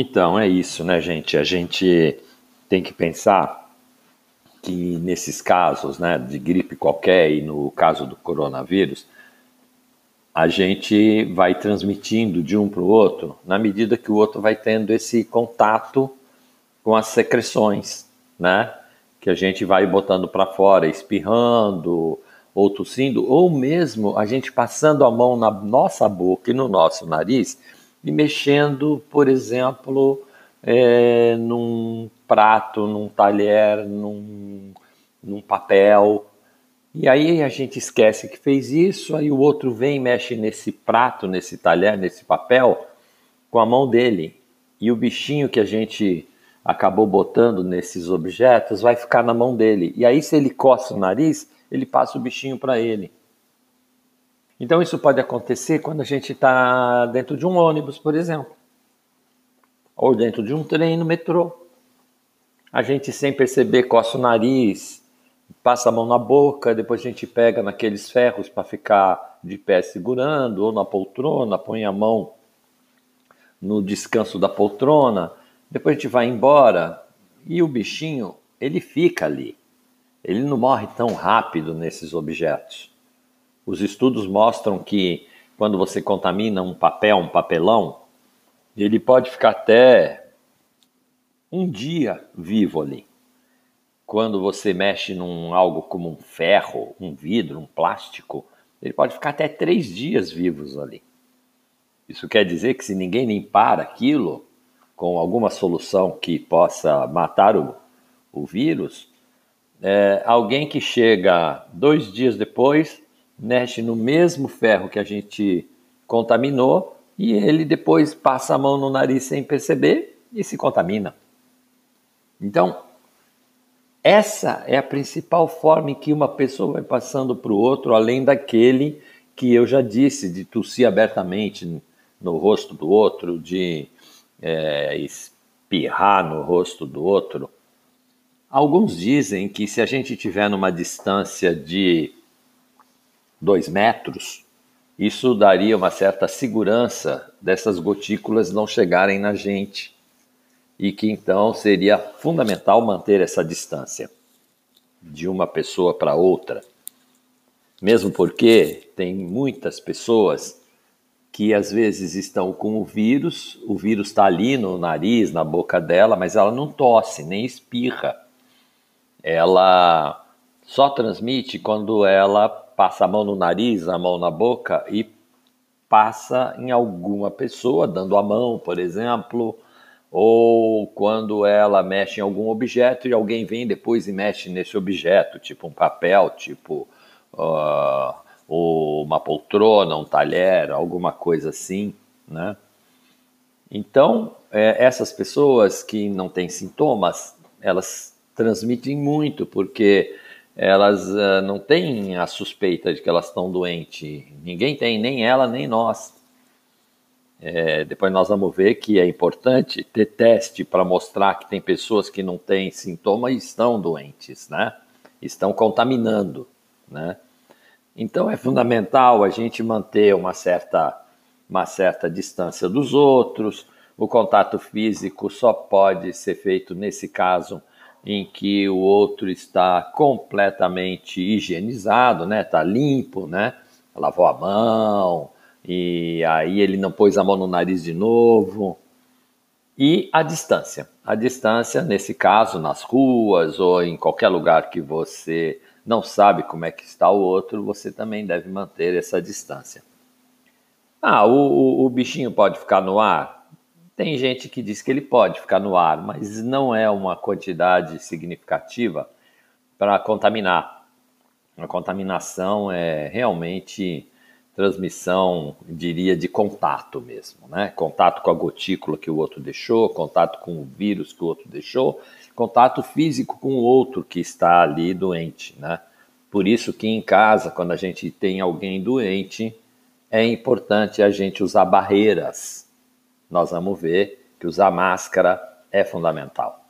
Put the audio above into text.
Então, é isso, né, gente? A gente tem que pensar que nesses casos, né, de gripe qualquer e no caso do coronavírus, a gente vai transmitindo de um para o outro na medida que o outro vai tendo esse contato com as secreções, né? Que a gente vai botando para fora, espirrando ou tossindo, ou mesmo a gente passando a mão na nossa boca e no nosso nariz e mexendo, por exemplo, é, num prato, num talher, num, num papel. E aí a gente esquece que fez isso, aí o outro vem e mexe nesse prato, nesse talher, nesse papel, com a mão dele. E o bichinho que a gente acabou botando nesses objetos vai ficar na mão dele. E aí, se ele coça o nariz, ele passa o bichinho para ele. Então isso pode acontecer quando a gente está dentro de um ônibus, por exemplo, ou dentro de um trem no metrô. A gente sem perceber coça o nariz, passa a mão na boca, depois a gente pega naqueles ferros para ficar de pé segurando, ou na poltrona, põe a mão no descanso da poltrona, depois a gente vai embora e o bichinho ele fica ali. Ele não morre tão rápido nesses objetos. Os estudos mostram que quando você contamina um papel, um papelão, ele pode ficar até um dia vivo ali. Quando você mexe num algo como um ferro, um vidro, um plástico, ele pode ficar até três dias vivos ali. Isso quer dizer que se ninguém limpar aquilo com alguma solução que possa matar o, o vírus, é, alguém que chega dois dias depois mexe no mesmo ferro que a gente contaminou e ele depois passa a mão no nariz sem perceber e se contamina. Então, essa é a principal forma em que uma pessoa vai passando para o outro, além daquele que eu já disse, de tossir abertamente no rosto do outro, de é, espirrar no rosto do outro. Alguns dizem que se a gente tiver numa distância de dois metros, isso daria uma certa segurança dessas gotículas não chegarem na gente e que então seria fundamental manter essa distância de uma pessoa para outra. Mesmo porque tem muitas pessoas que às vezes estão com o vírus, o vírus está ali no nariz, na boca dela, mas ela não tosse, nem espirra. Ela só transmite quando ela passa a mão no nariz, a mão na boca e passa em alguma pessoa, dando a mão, por exemplo, ou quando ela mexe em algum objeto e alguém vem depois e mexe nesse objeto, tipo um papel, tipo uh, uma poltrona, um talher, alguma coisa assim, né? Então, é, essas pessoas que não têm sintomas, elas transmitem muito, porque elas uh, não têm a suspeita de que elas estão doentes. Ninguém tem, nem ela, nem nós. É, depois nós vamos ver que é importante ter teste para mostrar que tem pessoas que não têm sintoma e estão doentes, né? Estão contaminando, né? Então é fundamental a gente manter uma certa, uma certa distância dos outros. O contato físico só pode ser feito nesse caso em que o outro está completamente higienizado, né? Está limpo, né? Lavou a mão e aí ele não pôs a mão no nariz de novo. E a distância. A distância, nesse caso, nas ruas ou em qualquer lugar que você não sabe como é que está o outro, você também deve manter essa distância. Ah, o, o, o bichinho pode ficar no ar? Tem gente que diz que ele pode ficar no ar, mas não é uma quantidade significativa para contaminar. A contaminação é realmente transmissão, diria, de contato mesmo, né? Contato com a gotícula que o outro deixou, contato com o vírus que o outro deixou, contato físico com o outro que está ali doente, né? Por isso que em casa, quando a gente tem alguém doente, é importante a gente usar barreiras nós vamos ver que usar máscara é fundamental.